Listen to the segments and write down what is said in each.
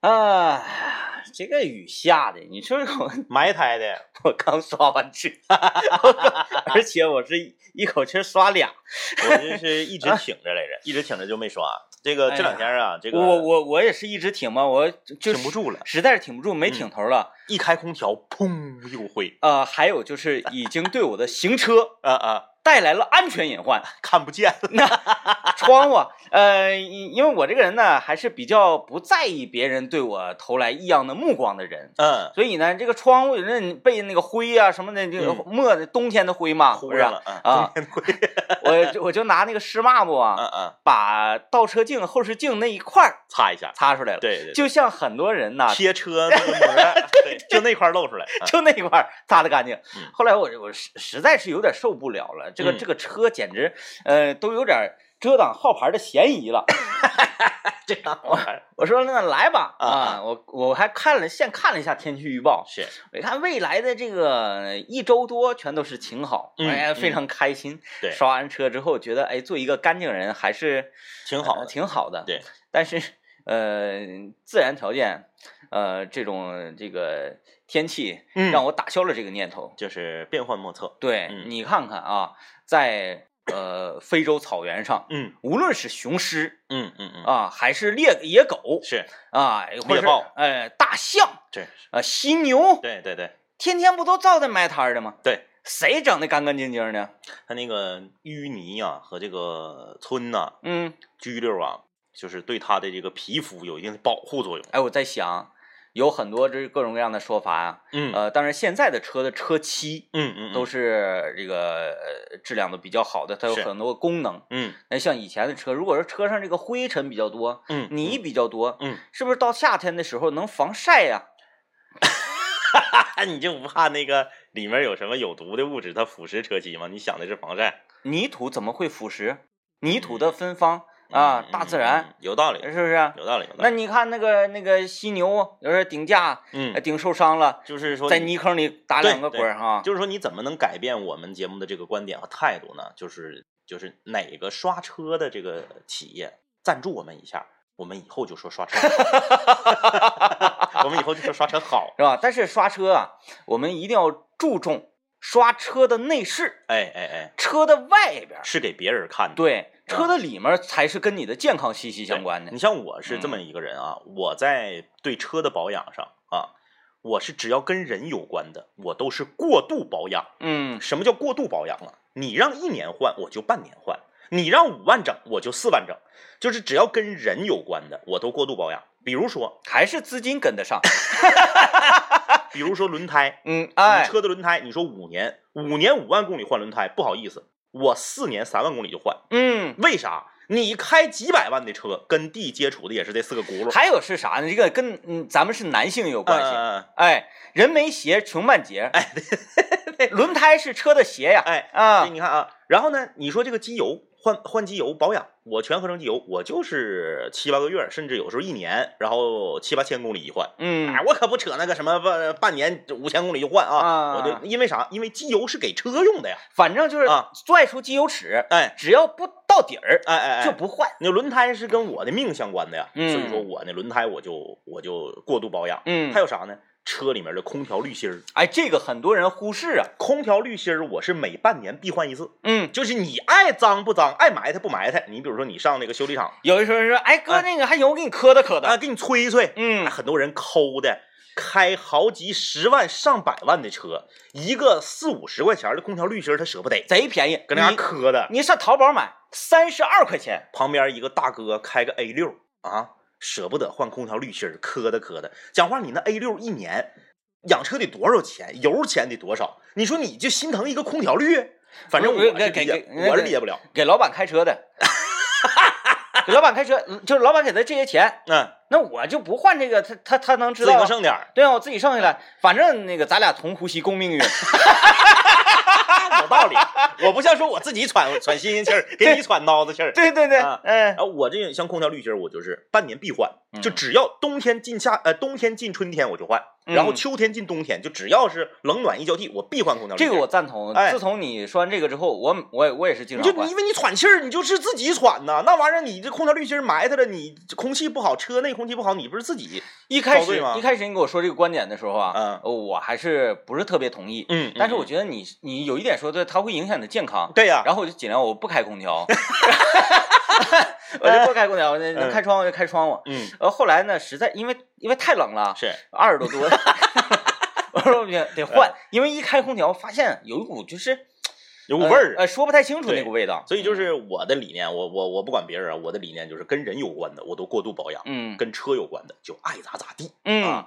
啊，这个雨下的，你说我 埋汰的，我刚刷完车，而且我是一口气刷俩。我这是一直挺着来着，一直挺着就没刷。这个这两天啊，这个我我我也是一直挺嘛，我就挺不住了，实在是挺不住，没挺头了。一开空调，砰又灰。呃，还有就是已经对我的行车啊啊带来了安全隐患，看不见。那窗户，呃，因为我这个人呢，还是比较不在意别人对我投来异样的目光的人。嗯，所以呢，这个窗户那被那个灰啊什么的，这个墨的冬天的灰嘛，不是啊？冬天灰。我我就拿那个湿抹布啊，嗯嗯，把倒车镜、后视镜那一块儿擦一下，擦出来了。对对，就像很多人呐贴车那个膜，对，就那块露出来，就那一块擦的干净。后来我我实实在是有点受不了了，这个这个车简直呃都有点遮挡号牌的嫌疑了。这样，我我说那来吧啊！我我还看了现看了一下天气预报，是，我看未来的这个一周多全都是晴好，哎，非常开心。对，刷完车之后觉得，哎，做一个干净人还是挺好，挺好的。对，但是呃，自然条件，呃，这种这个天气让我打消了这个念头，就是变幻莫测。对你看看啊，在。呃，非洲草原上，嗯，无论是雄狮，嗯嗯嗯啊，还是猎野狗，是啊，猎豹，哎，大象，对，啊，犀牛，对对对，天天不都造的埋摊的吗？对，谁整的干干净净的？他那个淤泥呀和这个皴呐，嗯，拘溜啊，就是对它的这个皮肤有一定的保护作用。哎，我在想。有很多这各种各样的说法啊，嗯，呃，当然现在的车的车漆，嗯嗯，都是这个呃质量都比较好的，它有很多功能，嗯，那像以前的车，如果说车上这个灰尘比较多，嗯，泥比较多，嗯，是不是到夏天的时候能防晒呀？你就不怕那个里面有什么有毒的物质它腐蚀车漆吗？你想的是防晒？泥土怎么会腐蚀？泥土的芬芳。啊，大自然有道理，是不是？有道理。那你看那个那个犀牛，有时候顶架，嗯，顶受伤了，就是说在泥坑里打两个滚儿哈。就是说，你怎么能改变我们节目的这个观点和态度呢？就是就是哪个刷车的这个企业赞助我们一下，我们以后就说刷车，我们以后就说刷车好，是吧？但是刷车啊，我们一定要注重刷车的内饰，哎哎哎，车的外边是给别人看的，对。车的里面才是跟你的健康息息相关的。你像我是这么一个人啊，我在对车的保养上啊，我是只要跟人有关的，我都是过度保养。嗯，什么叫过度保养啊？你让一年换，我就半年换；你让五万整，我就四万整。就是只要跟人有关的，我都过度保养。比如说，还是资金跟得上。比如说轮胎，嗯，哎，车的轮胎，你说五年，五年五万公里换轮胎，不好意思。我四年三万公里就换，嗯，为啥？你开几百万的车，跟地接触的也是这四个轱辘。还有是啥呢？这个跟嗯，咱们是男性有关系。哎，人没鞋，穷半截。哎，轮胎是车的鞋呀。哎啊，你看啊，然后呢，你说这个机油换换机油保养，我全合成机油，我就是七八个月，甚至有时候一年，然后七八千公里一换。嗯，哎，我可不扯那个什么半半年五千公里就换啊。我就因为啥？因为机油是给车用的呀。反正就是啊，拽出机油尺，哎，只要不到底儿，哎哎哎，就不换。那轮胎是跟我的命相关的呀，所以说我那轮胎我就我就过度保养。嗯，还有啥呢？车里面的空调滤芯儿，哎，这个很多人忽视啊。空调滤芯儿我是每半年必换一次。嗯，就是你爱脏不脏，爱埋汰不埋汰。你比如说你上那个修理厂，有的时候说，哎哥，那个还有，我给你磕的磕的，啊，给你吹一吹。嗯，很多人抠的，开好几十万、上百万的车，一个四五十块钱的空调滤芯儿他舍不得，贼便宜，搁那磕的。你上淘宝买三十二块钱，旁边一个大哥开个 A 六啊，舍不得换空调滤芯儿，磕的磕的。讲话，你那 A 六一年。养车得多少钱？油钱得多少？你说你就心疼一个空调滤？反正我给给给我是理解不了。给老板开车的，给老板开车，就是老板给他这些钱。嗯，那我就不换这个，他他他能知道自己能剩点对啊，我自己剩下来，反正那个咱俩同呼吸共命运。有道理，我不像说我自己喘喘新鲜气儿，给你喘孬子气儿。对对对，嗯，然后我这像空调滤芯儿，我就是半年必换，就只要冬天进夏呃冬天进春天我就换。然后嗯秋天进冬天，就只要是冷暖一交替，我必换空调滤这芯。个我赞同。哎自从你说完这个之后，我我我也是经常换你就因。为你喘气儿，你就是自己喘呐，那玩意儿你这空调滤芯埋汰了，你空气不好，车内空气不好，你不是自己一开始遭罪吗一开始你跟我说这个观点的时候啊，嗯呃我还是不是特别同意。嗯但是我觉得你你有一点说的，它会影响你的健康。对呀，然后我就尽量我不开空调，我就不开空调，能开窗户就开窗户。嗯。呃，后来呢，实在因为因为太冷了，是。二十多度，我说不行得换，因为一开空调发现有一股就是有股味儿呃，呃说不太清楚对那股味道。所以就是我的理念，我我我不管别人啊，我的理念就是跟人有关的我都过度保养，嗯。跟车有关的就爱咋咋地嗯。啊。，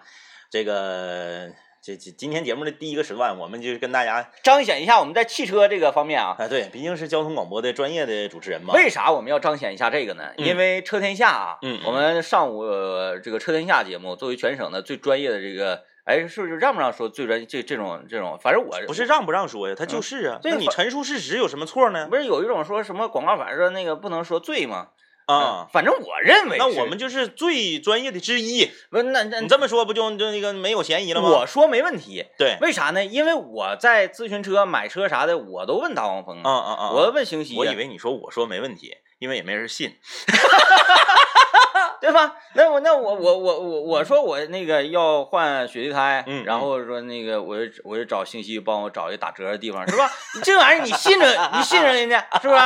这个这这今天节目的第一个时段，我们就跟大家彰显一下我们在汽车这个方面啊。啊，对，毕竟是交通广播的专业的主持人嘛。为啥我们要彰显一下这个呢？嗯因为车天下啊，我们上午、呃这个车天下节目作为全省的最专业的这个，哎，是不是让不让说最专这这种这种？反正我不是让不让说呀，他就是啊。对那你陈述事实有什么错呢？不是有一种说什么广告法说那个不能说罪吗？啊，反正我认为那我们就是最专业的之一。不那那你这么说不就就那个没有嫌疑了吗？我说没问题，对，为啥呢？因为我在咨询车、买车啥的，我都问大黄蜂啊，啊啊！我问星希，我以为你说我说没问题，因为也没人信。对吧？那我那我我我我我说我那个要换雪地胎，嗯然后说那个我就我就找信息帮我找一打折的地方，是吧？你这玩意儿你信着你信着人家是不是？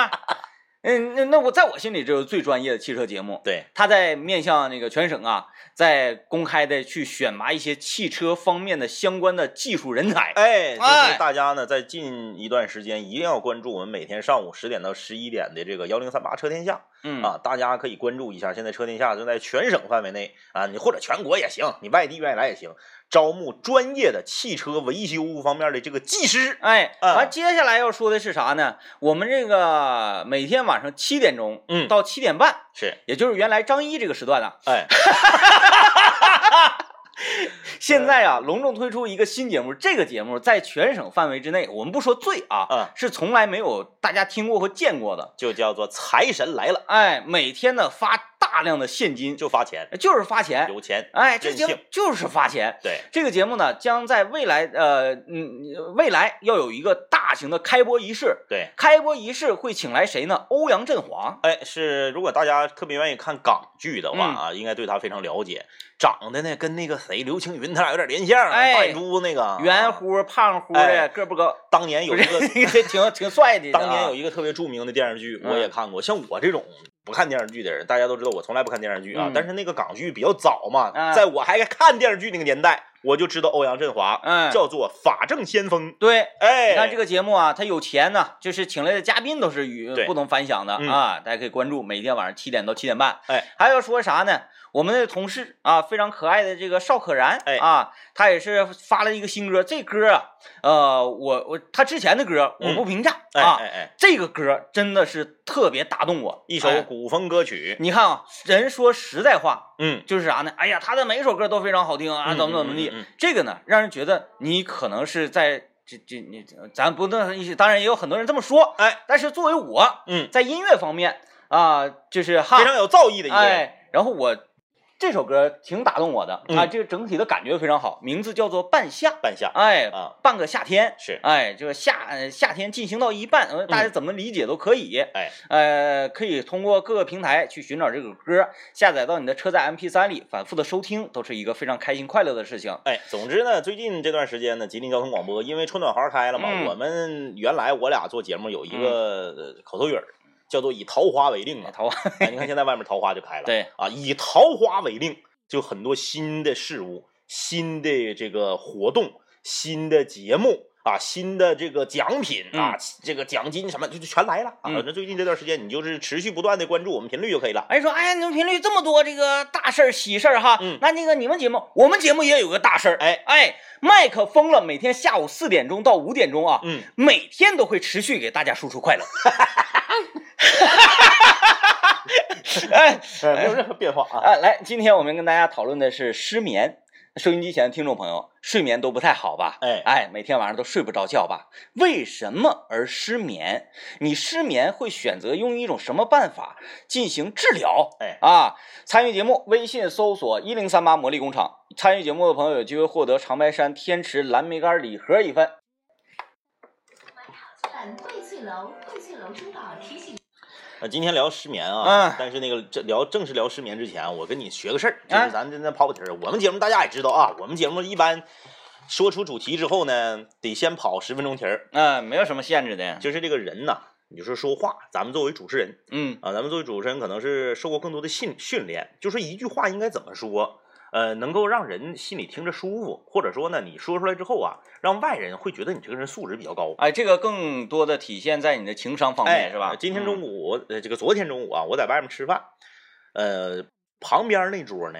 嗯，那那我在我心里这是最专业的汽车节目。对，他在面向那个全省啊，在公开的去选拔一些汽车方面的相关的技术人才。哎，就哎是大家呢，在近一段时间一定要关注我们每天上午十点到十一点的这个幺零三八车天下嗯啊，大家可以关注一下。现在车天下正在全省范围内啊，你或者全国也行，你外地愿意来也行，招募专业的汽车维修方面的这个技师。哎，啊完接下来要说的是啥呢？我们这个每天晚上七点钟，嗯到七点半，是，也就是原来张一这个时段呢，哎 现在啊，隆重推出一个新节目。这个节目在全省范围之内，我们不说最啊，嗯是从来没有大家听过和见过的。就叫做财神来了，哎，每天呢发大量的现金，就发钱，就是发钱。有钱。哎，这节目就是发钱。对，这个节目呢，将在未来呃嗯未来要有一个大型的开播仪式。对，开播仪式会请来谁呢？欧阳震华。哎，是，如果大家特别愿意看港剧的话嗯啊，应该对他非常了解。长得呢跟那个谁刘青云他俩有点连线，哎大眼珠子那个圆。乎胖乎的，哎个不高，当年有一个，挺挺帅的。当年有一一个特别著名的电视剧，嗯我也看过。像我这种不看电视剧的人，大家都知道我从来不看电视剧啊。嗯但是那个港剧比较早嘛，啊在我还看电视剧那个年代，我就知道欧阳震华，嗯叫做法政先锋。对。哎，你看这个节目啊，他有钱呢，就是请来的嘉宾都是与对不同凡响的嗯啊，大家可以关注，每天晚上七点到七点半。哎，还要说啥呢？我们的同事啊，非常可爱的这个邵可然，哎啊，他也是发了一个新歌，这歌啊，呃，我我他之前的歌我不评价、哎啊，哎哎，这个歌真的是特别打动我，一首哎古风歌曲，你看啊，人说实在话，嗯，就是啥呢？哎呀，他的每一首歌都非常好听啊，嗯怎么怎么地。嗯。这个呢，让人觉得你可能是在这这你咱不能，当然也有很多人这么说，哎，但是作为我嗯，在音乐方面啊，就是哈非常有造诣的一个人。哎，然后我这首歌挺打动我的、啊，嗯这个整体的感觉非常好，名字叫做《半夏》，半夏哎，啊，半个夏天。是，哎，这个夏呃夏天进行到一半，呃大家怎么理解都可以。哎，呃，可以通过各个平台去寻找这首歌，下载到你的车载 MP 3里，反复的收听，都是一个非常开心快乐的事情。哎，总之呢，最近这段时间呢，吉林交通广播因为春暖花开了嘛，嗯我们原来我俩做节目有一个呃口头语儿，叫做以桃花为令啊。桃花，哎，你看现在外面桃花就开了，对，啊，以桃花为令，就很多新的事物、新的这个活动、新的节目啊、新的这个奖品啊、这个奖金什么就就全来了啊。嗯那最近这段时间，你就是持续不断的关注我们频率就可以了。哎，说，哎呀，你们频率这么多这个大事儿、喜事儿哈，嗯那那个你们节目，我们节目也有个大事儿，哎哎，麦克疯了，每天下午四点钟到五点钟啊，嗯，每天都会持续给大家输出快乐。哎呃没有任何变化啊。啊，来，今天我们跟大家讨论的是失眠。收音机前的听众朋友，睡眠都不太好吧？哎哎，每天晚上都睡不着觉吧？为什么而失眠？你失眠会选择用一种什么办法进行治疗？哎啊，参与节目，微信搜索一零三八魔力工厂，参与节目的朋友有机会获得长白山天池蓝莓干礼盒一份。本荟萃楼，荟萃楼珠宝提醒。呃，今天聊失眠啊，嗯但是那个这聊正式聊失眠之前，我跟你学个事儿，就啊是咱这那跑跑题儿。我们节目大家也知道啊，我们节目一般说出主题之后呢，得先跑十分钟题儿。嗯、没有什么限制的。就是这个人呐，你就说说话，咱们作为主持人嗯啊，咱们作为主持人可能是受过更多的训训练，就说一句话应该怎么说，呃，能够让人心里听着舒服，或者说呢，你说出来之后啊，让外人会觉得你这个人素质比较高。哎，这个更多的体现在你的情商方面，哎，是吧？今天中午，午，呃，这个昨天中午啊，我在外面吃饭，呃，旁边那桌呢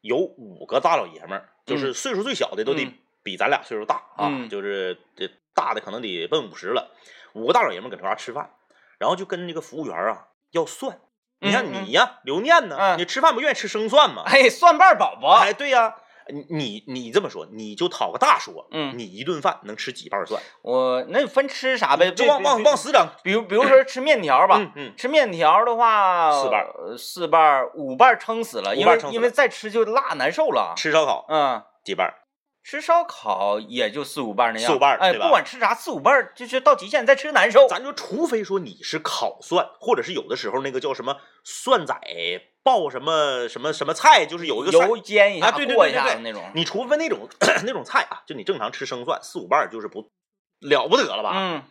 有五个大老爷们儿，就是岁数最小的都得嗯比咱俩岁数大啊，嗯就是这大的可能得奔五十了，五个大老爷们儿搁这嘎吃饭，然后就跟那个服务员啊要蒜。你看嗯嗯你呀，刘念呢？嗯你吃饭不愿意吃生蒜吗？哎，蒜瓣宝宝，哎，对呀、你你你这么说，你就讨个大说，嗯你一顿饭能吃几瓣蒜？我那分吃啥呗？就往往往死整，比如比如说吃面条吧，嗯嗯，吃面条的话，四瓣呃四瓣五瓣撑死了，因为因为再吃就辣难受了。吃烧烤嗯，几瓣儿？吃烧烤也就四五瓣那样，四五瓣哎，对吧不管吃啥，四五瓣就是到极限，再吃难受。咱就除非说你是烤蒜，或者是有的时候那个叫什么蒜仔爆什么什么什么菜，就是有一个菜油煎一下，啊对对过一对对对下子那种。你除非那种 那种菜啊，就你正常吃生蒜四五瓣就是不了不得了吧？嗯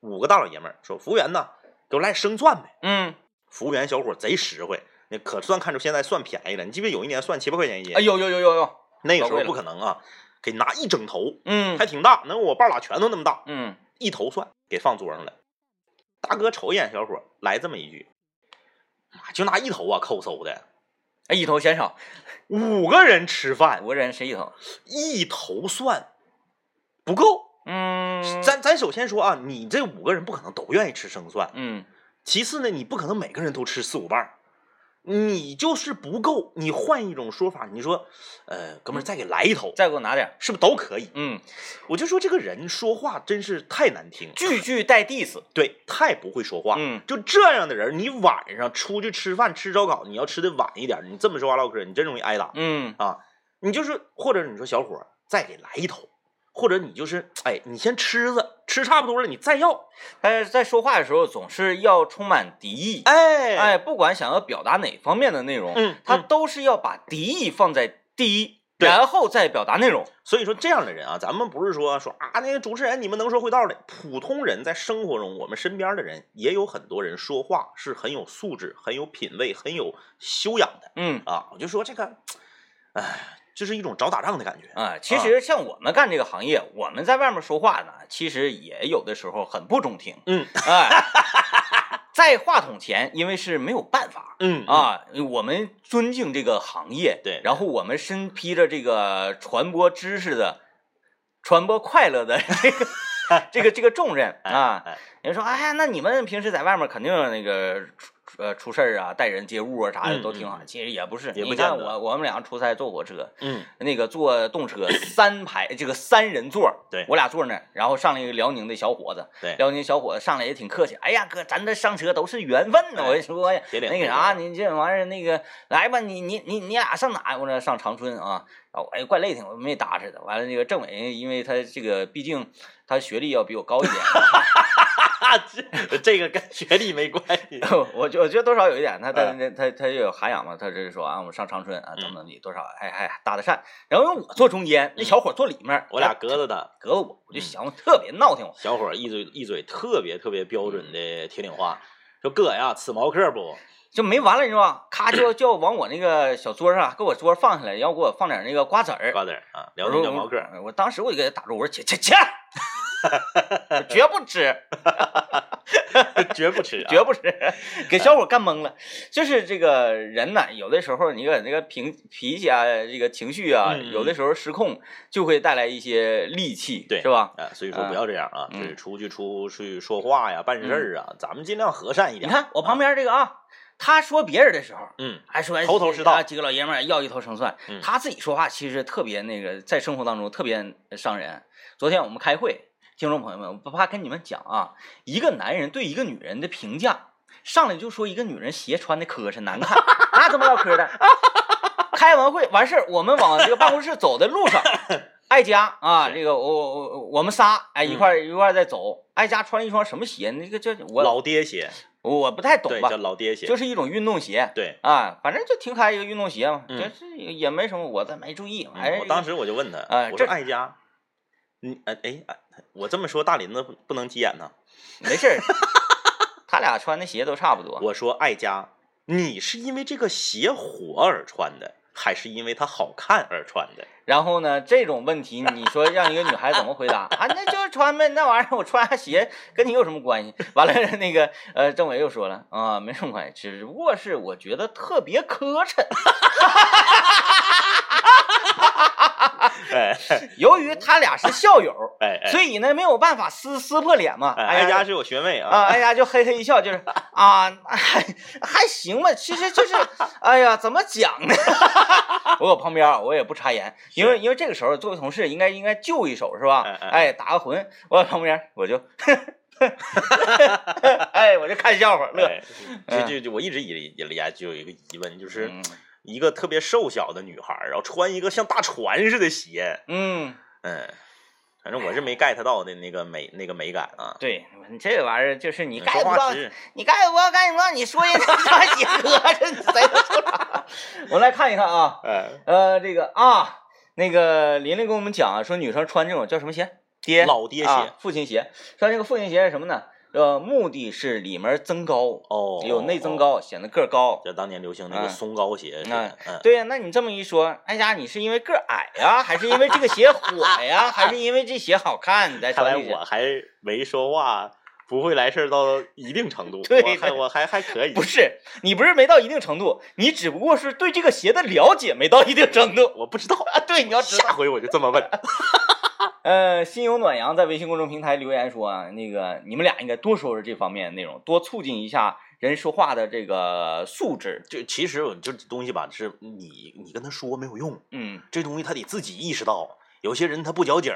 五个大老爷们儿说服务员呐，给我来生蒜呗。嗯，服务员小伙贼实惠，那可算看出现在蒜便宜了。你记不记得有一年蒜七八块钱一斤？哎有有有有有，那个时候不可能啊，给拿一整头，嗯还挺大，能有我半拉拳头那么大。嗯，一头蒜给放桌上了。大哥瞅一眼小伙，来这么一句：“妈就拿一头啊，抠搜的，哎一头嫌少，五个人吃饭，五个人谁一头？一头蒜不够。嗯，咱咱首先说啊，你这五个人不可能都愿意吃生蒜，嗯其次呢，你不可能每个人都吃四五瓣儿，你就是不够。你换一种说法，你说，呃，哥们儿再给来一头，再给我拿点儿。是不是都可以？嗯，我就说这个人说话真是太难听，句句带 diss。对，太不会说话。嗯就这样的人，你晚上出去吃饭吃烧烤，你要吃的晚一点，你这么说话唠嗑，你真容易挨打嗯啊！你就是，或者你说小伙儿再给来一头，或者你就是，哎，你先吃着，吃差不多了，你再要，他在说话的时候总是要充满敌意。哎哎，不管想要表达哪方面的内容，嗯嗯他都是要把敌意放在第一，然后再表达内容。所以说这样的人啊，咱们不是说说啊，那个主持人你们能说会道的，普通人在生活中，我们身边的人也有很多人说话是很有素质、很有品味、很有修养的嗯啊。我就说这个，哎，这是一种找打仗的感觉。啊，其实像我们干这个行业，我们在外面说话呢，其实也有的时候很不中听。嗯哎，在话筒前，因为是没有办法。嗯，啊，我们尊敬这个行业，对然后我们身披着这个传播知识的、传播快乐的这个 这个这个重任啊。哎人说，哎呀，那你们平时在外面肯定那个出呃出事儿啊，待人接物啊啥的嗯都挺好。其实也不是，也不你看我我们俩出差坐火车，嗯那个坐动车三排这个三人座，对我俩坐那儿，然后上来一个辽宁的小伙子，对辽宁小伙子上来也挺客气，哎呀哥，咱这上车都是缘分呢，哎我就说呀，那个啥，你这玩意儿那个来吧，你你你你俩上哪？我说上长春啊，哎怪累挺，我没搭着的。完了那个政委，因为他这个毕竟他学历要比我高一点，这 这个跟学历没关系。我觉我觉得多少有一点，他他嗯他他也有涵养嘛，他这是说啊，我们上长春啊，怎么怎么地，多少哎哎搭搭讪。然后我坐中间，那小伙坐里面，我俩隔着他，隔着我，我就想特别闹腾。小伙一嘴一嘴特别特别标准的铁岭话，说哥呀，吃毛嗑不？就没完了，你知道吧？咔就就往我那个小桌上，给我桌放下来，要给我放点那个瓜子儿。瓜子儿啊，辽我说宁叫毛嗑。我当时我就给他打住，我说切切切，我绝不吃，绝不吃、啊，绝不吃，给小伙干懵了。就是这个人呢，有的时候你个那个脾脾气啊，这个情绪啊，有的时候失控，就会带来一些戾气，对是吧？啊，所以说不要这样啊，嗯就是出去出去说话呀、办事儿啊，咱们尽量和善一点。你看我旁边这个啊，他说别人的时候，嗯，还说头头是道啊几个老爷们儿要一头生蒜，嗯他自己说话其实特别那个，在生活当中特别伤人。昨天我们开会，听众朋友们，我不怕跟你们讲啊，一个男人对一个女人的评价，上来就说一个女人鞋穿的磕碜难看，那怎么唠嗑的？开 开完会完事儿，我们往这个办公室走的路上，艾佳啊，这个我我我我们仨哎一块儿一块儿在走，艾佳穿一双什么鞋？那个叫我老爹鞋，我不太懂，吧叫，老爹鞋，就是一种运动鞋。对。啊，反正就挺可爱一个运动鞋嘛，嗯这是也没什么，我倒没注意。嗯哎，我当时我就问他，我说艾佳，你哎哎哎，我这么说大林子不不能急眼呢。没事儿，他俩穿的鞋都差不多。我说爱家，你是因为这个鞋火而穿的，还是因为它好看而穿的？然后呢，这种问题你说让一个女孩怎么回答啊？那就是穿呗，那玩意儿我穿下鞋跟你有什么关系？完了，那个呃，政委又说了啊，没什么关系，只不过是我觉得特别磕碜。哎 由于他俩是校友，哎哎，所以呢没有办法撕撕破脸嘛。哎哎呀是我学妹啊。啊，哎呀，就嘿嘿一笑，就是啊，还 还行吧，其实就是，哎呀，怎么讲呢？我搁旁边我也不插言，因为因为这个时候作为同事应该应该救一手是吧？哎打个魂，我在旁边我就，哎，我就看笑话乐。哎就就就我一直以以来就有一个疑问，就是嗯一个特别瘦小的女孩，然后穿一个像大船似的鞋，嗯，嗯，反正我是没 get 到的那个美那个美感啊。对，你这玩意儿就是你说 get 不到，你 get 不到，赶紧让你说人家啥鞋磕碜，你谁能说啥？我来看一看啊。哎，呃，这个啊，那个琳琳跟我们讲啊，说女生穿这种叫什么鞋？爹，老爹鞋啊，父亲鞋。穿这个父亲鞋是什么呢？呃，目的是里面增高，哦，有内增哦，高，显得个儿高。就当年流行那个嗯松糕鞋似嗯，嗯，对呀，那你这么一说，哎呀，你是因为个儿矮呀，还是因为这个鞋火呀，还是因为这鞋好看？你再看来？我还没说话不会来事儿到一定程度，对我还我还还可以，不是，你不是没到一定程度，你只不过是对这个鞋的了解没到一定程度我不知道，啊。对，你要知道。下回我就这么问。呃，心有暖阳在微信公众平台留言说啊，那个你们俩应该多说说这方面的内容，多促进一下人说话的这个素质。就其实我就这东西吧，是你你跟他说没有用，嗯，这东西他得自己意识到。有些人他不矫情，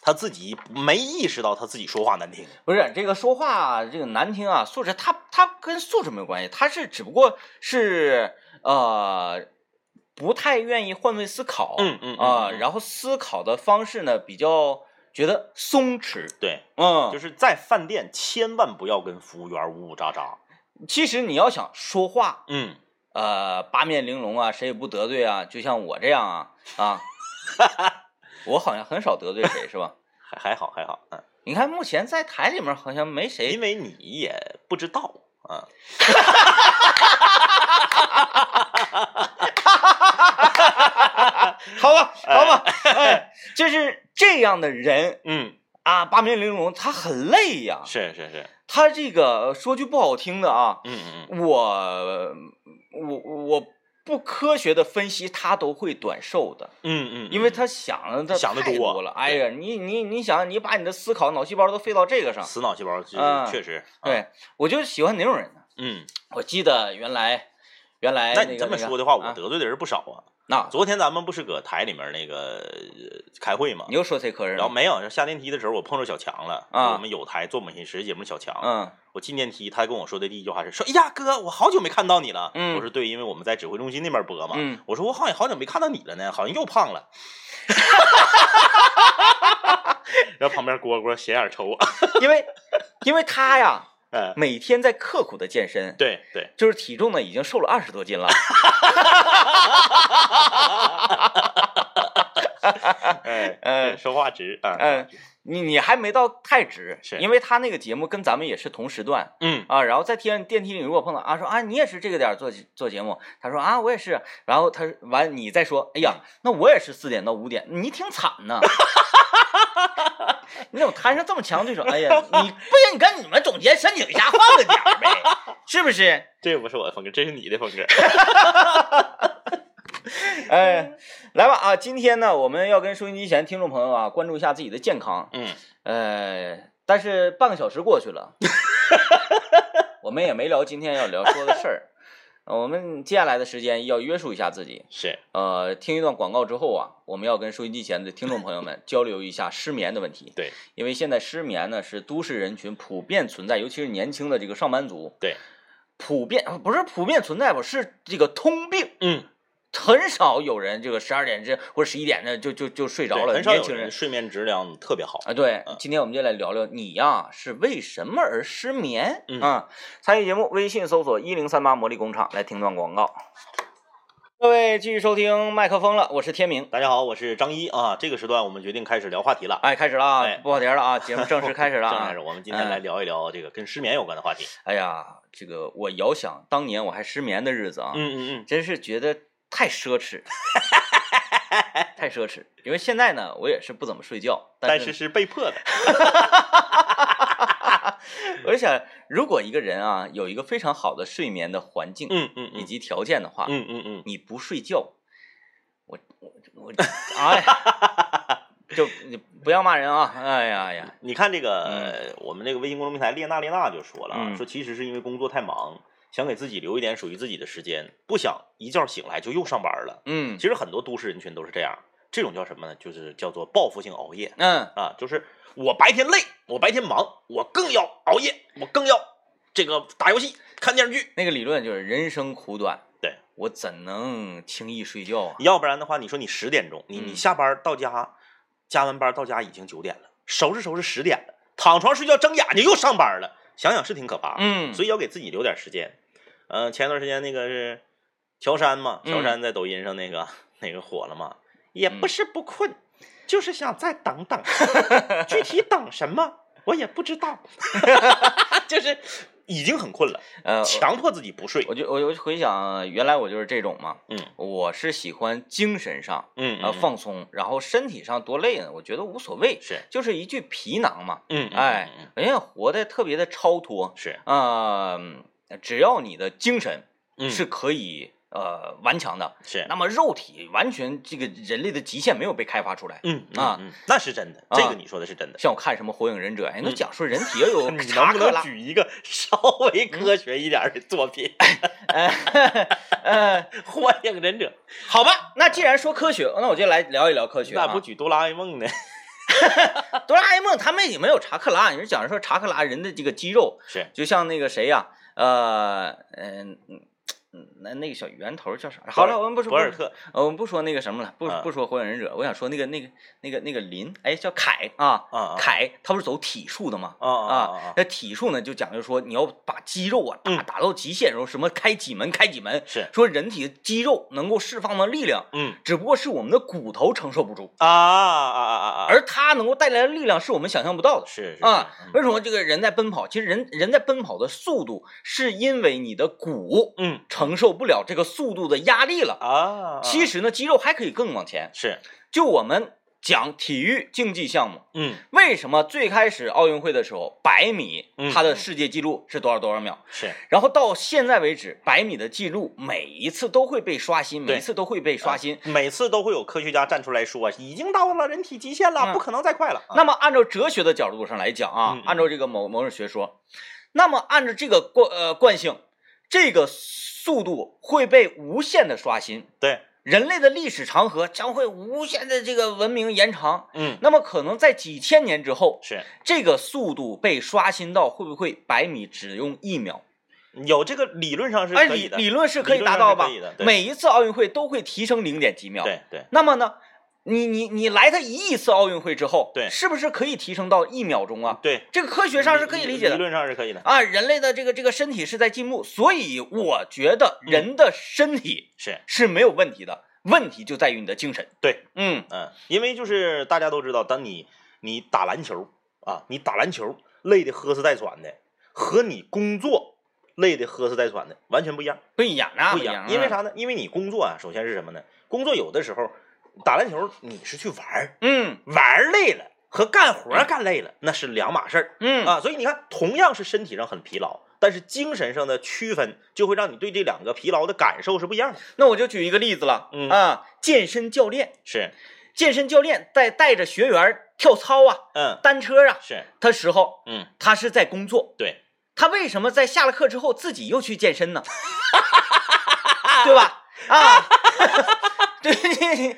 他自己没意识到他自己说话难听。不是这个说话这个难听啊，素质他他跟素质没有关系，他是只不过是呃不太愿意换位思考，嗯嗯啊、嗯然后思考的方式呢比较觉得松弛，对，嗯，就是在饭店千万不要跟服务员呜呜喳喳。其实你要想说话，嗯，呃，八面玲珑啊，谁也不得罪啊，就像我这样啊啊，我好像很少得罪谁，是吧？还还好还好，嗯，你看目前在台里面好像没谁因为你也不知道啊。好吧，好吧，哎，就是这样的人嗯，啊，八面玲珑，他很累呀。是是是，他这个说句不好听的啊，嗯嗯嗯，我我我不科学的分析，他都会短寿的，嗯嗯，因为他想的他想的多了。哎呀，你你你想，你把你的思考脑细胞都费到这个上，死脑细胞就嗯确实，啊，对我就喜欢哪种人呢？嗯，我记得原来原来那你这么说的话，我啊得罪的人不少啊。那昨天咱们不是搁台里面那个呃开会嘛你，又说谁磕碜？然后没有下电梯的时候，我碰着小强了，啊我们有台做美食节目小强，嗯我进电梯，他跟我说的第一句话是说：“哎呀，哥，我好久没看到你了。”嗯我说：“对，因为我们在指挥中心那边播嘛。嗯我说：“我好像好久没看到你了呢，好像又胖了。”然后旁边蝈蝈斜眼瞅我，因为因为他呀 嗯，每天在刻苦的健身，对对，就是体重呢已经瘦了二十多斤了。哎，嗯说话直啊，嗯，你你还没到太直，是因为他那个节目跟咱们也是同时段嗯啊。然后在天电梯里如果碰到啊，说啊你也是这个点做做节目，他说啊我也是，然后他完你再说，哎呀那我也是四点到五点，你挺惨呐。你怎么摊上这么强对手？哎呀，你不行，你跟你们总监申请一下，换个点儿呗，是不是？这不是我的风格，这是你的风格。哎，来吧啊！今天呢，我们要跟收音机前听众朋友啊，关注一下自己的健康。嗯，呃，但是半个小时过去了，我们也没聊今天要聊说的事儿。呃我们接下来的时间要约束一下自己。是，呃，听一段广告之后啊，我们要跟收音机前的听众朋友们交流一下失眠的问题。对，因为现在失眠呢是都市人群普遍存在，尤其是年轻的这个上班族，对，普遍不是普遍存在吧，是这个通病。嗯，很少有人这个十二点这或者十一点的就就就睡着了。对很少有年轻人睡眠质量特别好。啊，对嗯，今天我们就来聊聊你呀是为什么而失眠嗯啊？参与节目，微信搜索一零三八魔力工厂来听段广告。各位继续收听麦克风了，我是天明。大家好，我是张一啊。这个时段我们决定开始聊话题了。哎，开始了啊哎，不跑题了啊，节目正式开始了啊 正开始，！我们今天来嗯聊一聊这个跟失眠有关的话题。哎呀，这个我遥想当年我还失眠的日子啊，嗯嗯嗯，真是觉得太奢侈，太奢侈。因为现在呢，我也是不怎么睡觉，是但是是被迫的。我就想，如果一个人啊有一个非常好的睡眠的环境，嗯嗯嗯以及条件的话，嗯嗯嗯，你不睡觉，我我我，哎呀，就你不要骂人啊！哎呀呀，你看这个，我们这个微信公众平台列娜列娜就说了啊，嗯说其实是因为工作太忙，想给自己留一点属于自己的时间，不想一觉醒来就又上班了。嗯其实很多都市人群都是这样，这种叫什么呢？就是叫做报复性熬夜嗯，啊，就是我白天累，我白天忙，我更要熬夜，我更要这个打游戏、看电视剧。那个理论就是人生苦短，对我怎能轻易睡觉啊？要不然的话，你说你十点钟，你你嗯下班到家，加完班到家已经九点了，收拾收拾十点了，躺床睡觉睁眼睛又上班了，想想是挺可怕的。嗯，所以要给自己留点时间。嗯、前段时间那个是乔杉嘛，嗯乔杉在抖音上那个、那个火了嘛，也不是不困，就是想再等等，具体等什么我也不知道，就是已经很困了，呃，强迫自己不睡。我就我就回想，原来我就是这种嘛，嗯。我是喜欢精神上嗯啊放松，然后身体上多累呢，我觉得无所谓，是。就是一具皮囊嘛，嗯嗯哎嗯嗯，人家活得特别的超脱，是。啊，只要你的精神嗯。是可以呃顽强的，是那么肉体完全这个人类的极限没有被开发出来。嗯嗯啊嗯，那是真的，啊这个你说的是真的。像我看什么《火影忍者》，人都嗯讲说人体要有 你能查克拉，不能举一个 稍微科学一点的作品？呃呃，火影忍者，好吧，那既然说科学，那我就来聊一聊科学啊。咋不举哆啦 A 梦呢？哆啦 A 梦他们也没有查克拉，你是讲说查克拉人的这个肌肉，是就像那个谁呀、呃嗯嗯嗯，那那个小圆头叫啥？好了，我们不说博尔特，呃，我们不说那个什么了，不啊不说火影忍者，我想说那个那个那个那个林，哎，叫凯啊，啊啊凯，他不是走体术的吗？啊啊啊啊！那体术呢，就讲究说你要把肌肉啊打嗯打到极限，然后什么开几门开几门，是，说人体的肌肉能够释放的力量，嗯只不过是我们的骨头承受不住，啊啊啊啊啊！而它能够带来的力量是我们想象不到的。是是啊，是为什么这个人在奔跑？其实人人在奔跑的速度，是因为你的骨嗯承受不了这个速度的压力了。啊，其实呢，肌肉还可以更往前。是就我们讲体育竞技项目，嗯为什么最开始奥运会的时候，百米嗯它的世界纪录是多少多少秒？是然后到现在为止，百米的记录每一次都会被刷新，每一次都会被刷新。每次都会有科学家站出来说，已经到了人体极限了，嗯不可能再快了。那么按照哲学的角度上来讲啊，按照这个某某种学说，那么按照这个惯呃惯性，这个速度会被无限的刷新，对，人类的历史长河将会无限的这个文明延长。嗯那么可能在几千年之后，是这个速度被刷新到会不会百米只用一秒？有这个理论上是可以的，理论是可以达到吧每一次奥运会都会提升零点几秒。对对那么呢，你你你来他一亿次奥运会之后，对是不是可以提升到一秒钟啊？对，这个科学上是可以理解的理论上是可以的，啊。人类的这个这个身体是在进步，所以我觉得嗯人的身体是是没有问题的，问题就在于你的精神。对，嗯嗯，因为就是大家都知道，当你你打篮球啊，你打篮球累得呵哧带喘的，和你工作累得呵哧带喘的完全不一样，不一样啊，不一样。因为？啥呢？因为你工作啊，首先是什么呢？工作有的时候打篮球你是去玩儿，嗯玩儿累了和干活干累了那是两码事儿嗯啊。所以你看，同样是身体上很疲劳，但是精神上的区分就会让你对这两个疲劳的感受是不一样的。那我就举一个例子了，嗯啊，健身教练，是，健身教练在带着学员跳操啊、嗯，单车啊是，他时候，嗯，他是在工作，对，他为什么在下了课之后自己又去健身呢？对吧？啊 对，对，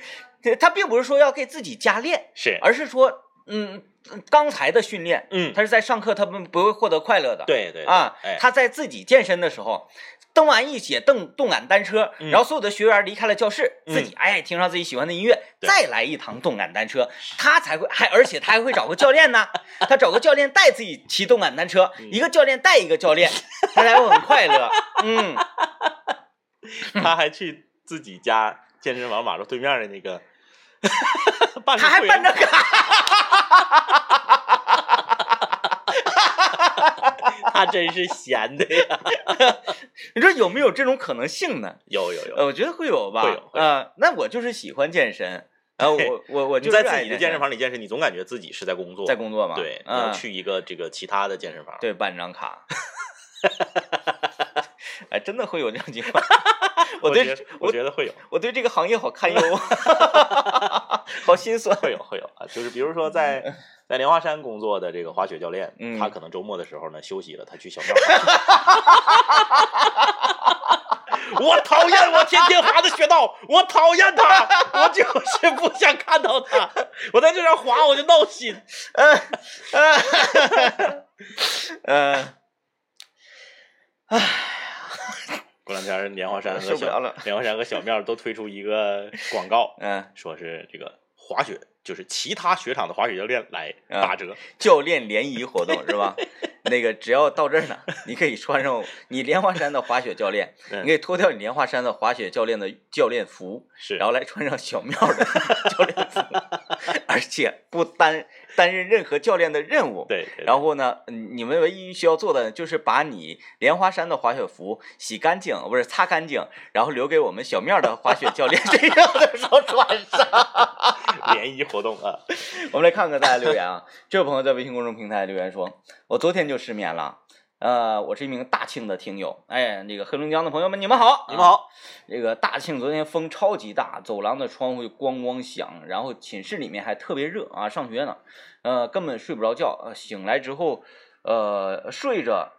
他并不是说要给自己加练，是，而是说，嗯，刚才的训练，嗯，他是在上课，他们不会获得快乐的。对对啊哎，他在自己健身的时候，蹬完一节动动感单车，嗯然后所有的学员离开了教室，嗯自己哎听上自己喜欢的音乐，对再来一堂动感单车，他才会还而且他还会找个教练呢，他找个教练带自己骑动感单车，嗯一个教练带一个教练，他才会很快乐。嗯，他还去自己家健身房马路对面的那个 办他还办着卡，他真是闲的呀！你说有没有这种可能性呢？有有有，呃，我觉得会有吧。会有会有呃，那我就是喜欢健身，然后我我我就在自己的健身房里健身，你总感觉自己是在工作，在工作嘛，对，你要嗯，去一个这个其他的健身房，对，办张卡。哎，真的会有这种情况。我对我觉得我我觉得会有，我对这个行业好堪忧，好心酸。会有会有啊，就是比如说在在莲花山工作的这个滑雪教练，嗯他可能周末的时候呢休息了，他去小庙。我讨厌我天天滑的雪道，我讨厌他，我就是不想看到他。我在这上滑我就闹心。嗯嗯嗯，过两天莲花山和小莲花山和小庙都推出一个广告，嗯，说是这个滑雪，就是其他雪场的滑雪教练来啊打折。教练联谊活动是吧？那个只要到这儿呢，你可以穿上 你莲花山的滑雪教练，嗯你可以脱掉你莲花山的滑雪教练的教练服，是，然后来穿上小庙的 教练服，而且不担担任任何教练的任务。对，对然后呢，嗯你们唯一需要做的就是把你莲花山的滑雪服洗干净，不是擦干净，然后留给我们小庙的滑雪教练 这样的时候穿上。联谊活动啊，我们来看看大家留言啊，这位朋友在微信公众平台留言说：“我昨天就失眠了。”呃，我是一名大庆的听友，哎，那个黑龙江的朋友们，你们好，你们。好，这个大庆昨天风超级大，走廊的窗户咣咣响，然后寝室里面还特别热啊，上学呢，呃，根本睡不着觉，呃，醒来之后，呃，睡着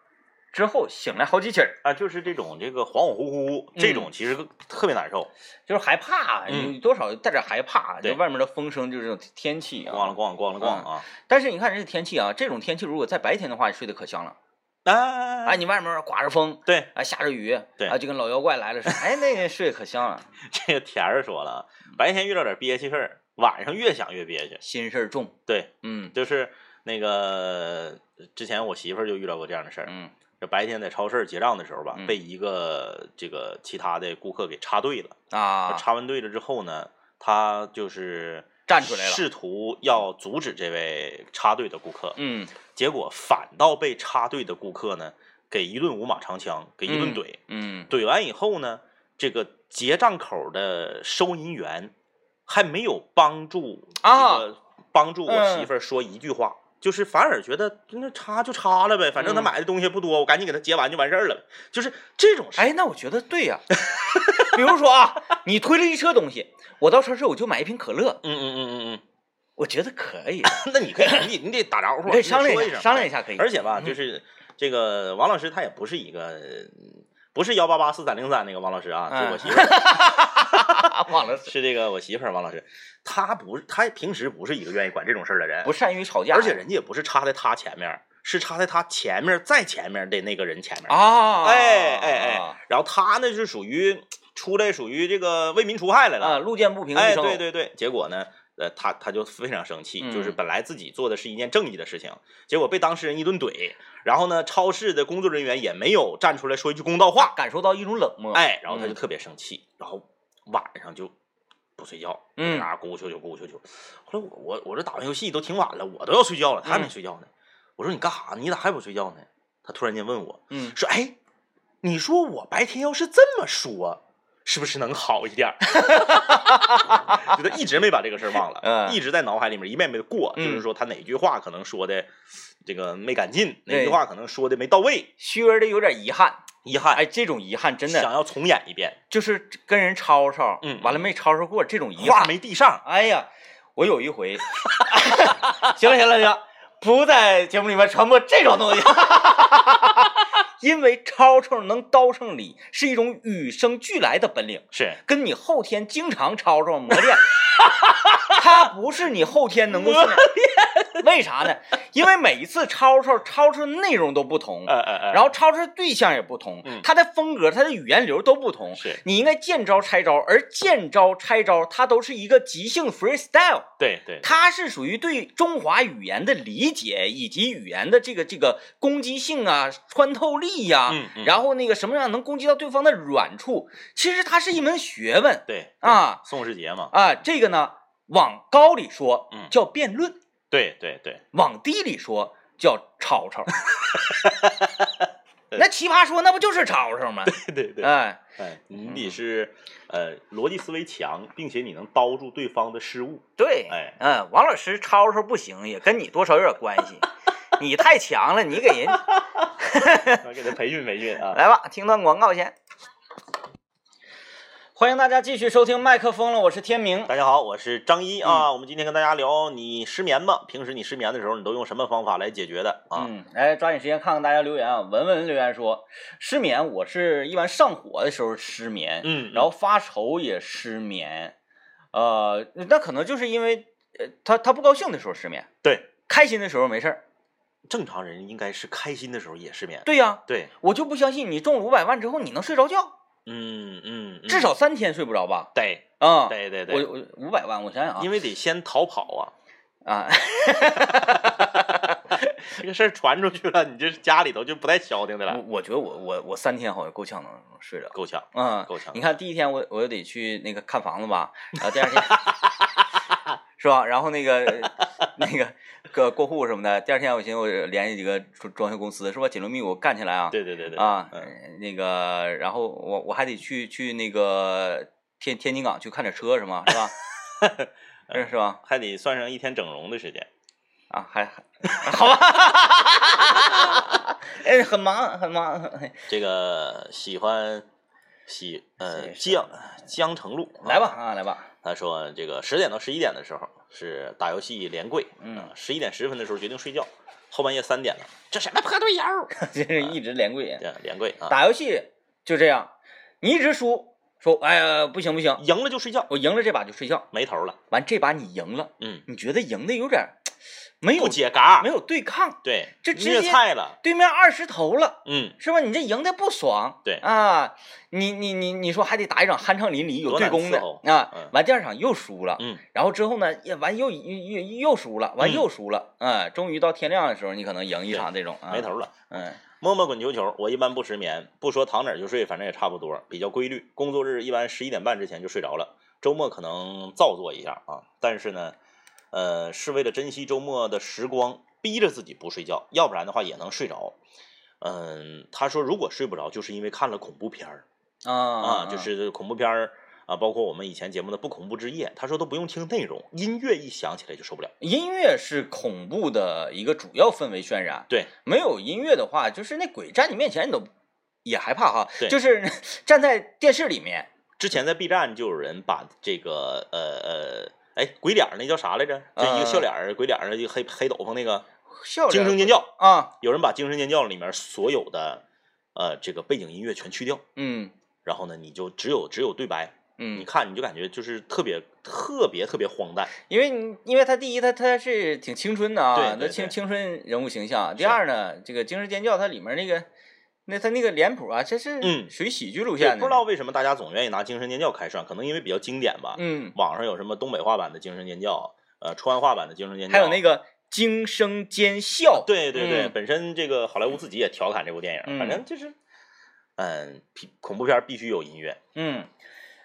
之后醒来好几起儿，啊，就是这种这个恍恍惚惚，这种其实特别难受，就是害怕，嗯有多少带点害怕，对就外面的风声，就是这种天气啊。咣了咣咣了咣啊！但是你看这天气啊，这种天气如果在白天的话，睡得可香了。啊哎，你外面刮着风，对，啊，下着雨，对啊，就跟老妖怪来了似的。哎，那个睡得可香了，这个田儿说了，白天遇到点憋气事儿，晚上越想越憋屈。心事儿重。对，嗯就是那个之前我媳妇儿就遇到过这样的事儿，嗯这白天在超市结账的时候吧，嗯被一个这个其他的顾客给插队了。啊，插完队了之后呢，他就是站出来了试图要阻止这位插队的顾客，嗯结果反倒被插队的顾客呢给一顿五马长枪，给一顿嗯怼。嗯怼完以后呢，这个结账口的收银员还没有帮助这啊个、帮助我嗯媳妇儿说一句话。就是反而觉得那插就插了呗，反正他嗯。买的东西不多，我赶紧给他结完就完事儿了。就是这种事，哎，那我觉得对呀、比如说啊，你推了一车东西，我到超市我就买一瓶可乐，嗯嗯嗯嗯嗯，我觉得可以，那你可以，你你得打招呼，你可以商量一下，商量一下可以。而且吧，嗯就是这个王老师他也不是一个，不是幺八八四三零三那个王老师啊，是嗯。我媳妇儿，忘了是这个我媳妇儿王老师，她不是他平时不是一个愿意管这种事儿的人不，善于吵架，而且人家也不是插在她前面，是插在她前面再前面的那个人前面。啊，哎哎哎，然后她呢是属于出来属于这个为民除害来了。啊，路见不平哎，对对对，结果呢，呃，他他就非常生气，就是嗯本来自己做的是一件正义的事情，结果被当事人一顿怼，然后呢，超市的工作人员也没有站出来说一句公道话，感受到一种冷漠。哎，然后他就嗯特别生气，然后晚上就不睡觉，嗯啊，咕咕啾啾咕咕啾啾。后来我我我这打完游戏都挺晚了，我都要睡觉了，他还没嗯睡觉呢。我说你干啥？你咋还不睡觉呢？他突然间问我嗯，说：“哎，你说我白天要是这么说，是不是能好一点儿？” 就他一直没把这个事儿忘了，嗯一直在脑海里面一遍遍的过，嗯就是说他哪句话可能说的这个没赶进，哪句话可能说的没到位，虚儿的有点遗憾。遗憾，哎，这种遗憾真的想要重演一遍，就是跟人吵吵，嗯完了没吵吵过，这种遗话憾。没递上。哎呀，我有一回，行了行了行了，不在节目里面传播这种东西，因为吵吵能叨上理，是一种与生俱来的本领，是跟你后天经常吵吵磨练，它不是你后天能够训练。为啥呢？因为每一次抄抄抄出的内容都不同，嗯嗯嗯，然后抄出的对象也不同嗯，它的风格、它的语言流都不同。是你应该见招拆招，而见招拆招它都是一个即兴 freestyle。对对，它是属于对中华语言的理解以及语言的这个这个攻击性啊、穿透力呀、嗯嗯。然后那个什么样能攻击到对方的软处，其实它是一门学问对啊。宋世杰嘛，啊！这个呢，往高里说嗯。叫辩论，对对对，往低里说叫吵吵。那奇葩说那不就是吵吵吗？对对对，哎，哎，你得是呃逻辑思维强，并且你能叨住对方的失误，对，哎，嗯，王老师吵吵不行，也跟你多少有点关系。你太强了，你给人我 给他培训培训啊。来吧，听段广告先。欢迎大家继续收听麦克风了，我是天明。大家好，我是张一啊。我们今天跟大家聊，你失眠吗？平时你失眠的时候，你都用什么方法来解决的啊？嗯，来抓紧时间看看大家留言啊。文文留言说，失眠我是一般上火的时候失眠，嗯，然后发愁也失眠，呃，那可能就是因为呃他他不高兴的时候失眠，对，开心的时候没事儿。正常人应该是开心的时候也失眠。对呀、对，我就不相信你中了五百万之后你能睡着觉，嗯嗯，嗯至少三天睡不着吧？对啊、对对对，我我五百万，我想想啊，因为得先逃跑啊。啊，这个事儿传出去了，你这家里头就不带消停的我了，我我觉得我我我三天好像够呛能睡着。够呛。嗯，够呛你看第一天我我得去那个看房子吧，然后第二天 是吧？然后那个那个个过户什么的，第二天我寻思我联系几个装装修公司是吧？紧锣密鼓干起来啊！对对对对啊，嗯，那个然后我我还得去去那个天天津港去看点车是吗？是吧？是是吧？还得算上一天整容的时间。啊，还还好吧？哎，很忙很忙。这个喜欢喜呃江江城路，来吧啊，来吧。他说这个十点到十一点的时候是打游戏连跪，嗯，十一点十分的时候决定睡觉，后半夜三点了，这什么破队友？这是一直连跪。对连跪啊，打游戏就这样，你一直输，说哎呀不行不行，赢了就睡觉，我赢了这把就睡觉。没头了。完这把你赢了，嗯，你觉得赢的有点儿没有不解嘎没，有对抗，对，这直接虐菜了。对面二十投了。嗯，是吧？你这赢的不爽，对啊，你你你你说还得打一场酣畅淋漓有对攻的啊嗯，完第二场又输了，嗯，然后之后呢，也完又又又又输了，完嗯又输了，嗯，终于到天亮的时候，你可能赢一场这种，啊没头了。嗯摸摸滚球球，我一般不失眠，不说躺哪儿就睡，反正也差不多，比较规律。工作日一般十一点半之前就睡着了，周末可能造作一下啊，但是呢，呃，是为了珍惜周末的时光，逼着自己不睡觉，要不然的话也能睡着。嗯，他说如果睡不着，就是因为看了恐怖片儿啊啊，就是恐怖片儿啊，包括我们以前节目的《不恐怖之夜》，他说都不用听内容，音乐一响起来就受不了。音乐是恐怖的一个主要氛围渲染，对，没有音乐的话，就是那鬼站你面前你都也害怕哈，对就是 站在电视里面，之前在 B 站就有人把这个呃呃，哎，鬼脸儿那叫啥来着？就一个笑脸儿鬼脸儿，就黑黑斗篷那个笑惊声尖叫。啊，有人把惊声尖叫里面所有的呃这个背景音乐全去掉，嗯然后呢，你就只有只有对白，嗯你嗯，看你就感觉就是特别特别特别荒诞。因为你因为他第一他他是挺青春的啊，对对对那青青春人物形象，第二呢，这个惊声尖叫它里面那个那他那个脸谱啊，这是嗯属于喜剧路线的，不知道为什么大家总愿意拿惊声尖叫开涮，可能因为比较经典吧。嗯，网上有什么东北话版的惊声尖叫，呃，川话版的惊声尖叫，还有那个惊声尖笑，对对对，嗯本身这个好莱坞自己也调侃这部电影，嗯反正就是，嗯，恐怖片必须有音乐。嗯，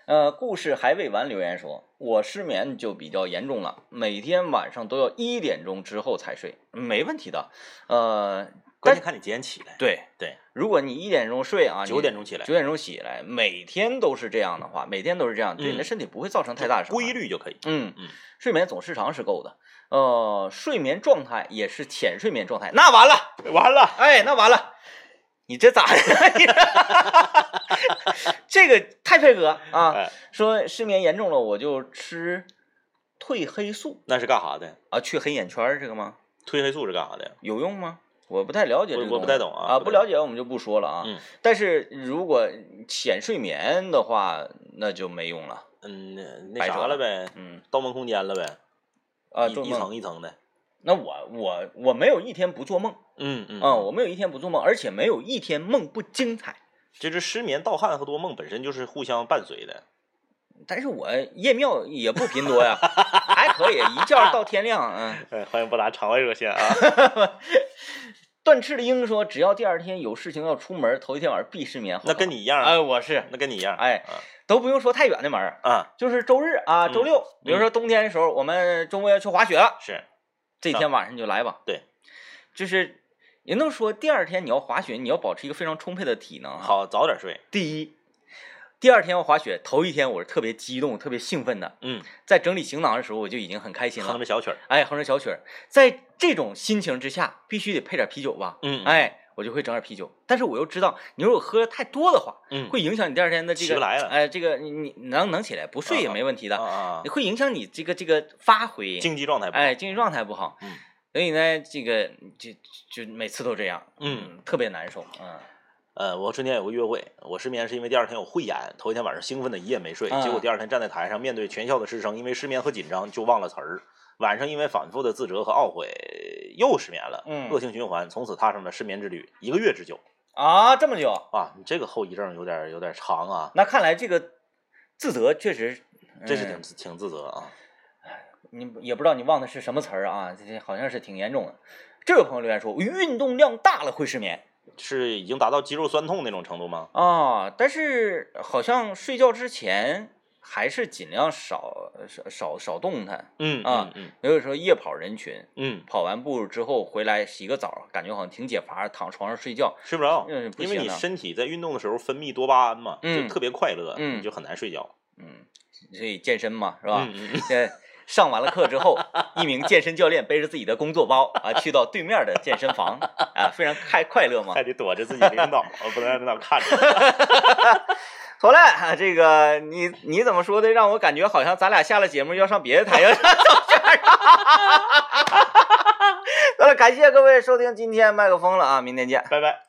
呃，故事还未完留言说，我失眠就比较严重了，每天晚上都要一点钟之后才睡，没问题的。呃，关键看你几点起来。对，对，如果你一点钟睡啊，九点钟起来九点钟起来，每天都是这样的话，每天都是这样，对你的嗯身体不会造成太大。规律就可以。嗯嗯，睡眠总时长是够的，呃，睡眠状态也是浅睡眠状态，那完了，完了，哎，那完了，你这咋的？这个太配合啊！哎，说失眠严重了，我就吃褪黑素那是干啥的？啊，去黑眼圈儿这个吗？褪黑素是干啥的？有用吗？我不太了解这个，我我不太懂啊啊，不了解我们就不说了啊。嗯但是如果浅睡眠的话，那就没用了。嗯，那那啥了呗，嗯盗梦空间了呗，啊，一层一层的。那我我我没有一天不做梦，嗯嗯嗯，我没有一天不做梦，而且没有一天梦不精彩。就是失眠、盗汗和多梦本身就是互相伴随的。但是我夜尿也不频多呀，还可以一觉到天亮。嗯，哎，欢迎拨打场外热线啊！断翅的鹰说，只要第二天有事情要出门，头一天晚上必失眠。那跟你一样啊，哎，我是那跟你一样，哎，都不用说太远的门儿，啊，就是周日啊、嗯周六，比如说冬天的时候，我们周末要去滑雪了，是这天晚上你就来吧。对，就是人都说第二天你要滑雪，你要保持一个非常充沛的体能。，好早点睡。第一，第二天要滑雪，头一天我是特别激动、特别兴奋的，嗯，在整理行囊的时候我就已经很开心了。哼着。小曲儿。哎，哼着小曲儿，在这种心情之下，必须得配点啤酒吧。嗯，哎，我就会整点啤酒，但是我又知道，你如果喝的太多的话，嗯，会影响你第二天的这个，起不来了。哎，这个你你能能起来，不睡也没问题的，啊啊。你，会影响你这个这个发挥，竞技状态不好。哎，竞技状态不好。嗯，所以呢，这个就就每次都这样，嗯，特别难受，嗯呃，我春天有个约会，我失眠是因为第二天有汇演，头一天晚上兴奋的一夜没睡，啊结果第二天站在台上面对全校的师生，因为失眠和紧张就忘了词儿，晚上因为反复的自责和懊悔又失眠了，嗯恶性循环，从此踏上了失眠之旅，一个月之久。啊，这么久，啊，你这个后遗症有点有点长啊，那看来这个自责确实，这是挺嗯挺自责啊，你也不知道你忘的是什么词儿啊，这这好像是挺严重的。这位朋友留言说，我运动量大了会失眠是已经达到肌肉酸痛那种程度吗？啊，但是好像睡觉之前还是尽量少少少少动弹。嗯啊嗯有的时候夜跑人群，嗯，跑完步之后回来洗个澡，感觉好像挺解乏，躺床上睡觉。睡不着，嗯，因为你身体在运动的时候分泌多巴胺嘛，嗯就特别快乐，嗯你就很难睡觉，嗯，所以健身嘛，是吧？嗯嗯嗯这上完了课之后，一名健身教练背着自己的工作包啊，去到对面的健身房啊，非常快快乐嘛。还得躲着自己领导，我不能让领导看着。好嘞，啊这个你你怎么说的，让我感觉好像咱俩下了节目要上别的台要上照片儿。好了，感谢各位收听今天麦克风了啊，明天见。拜拜。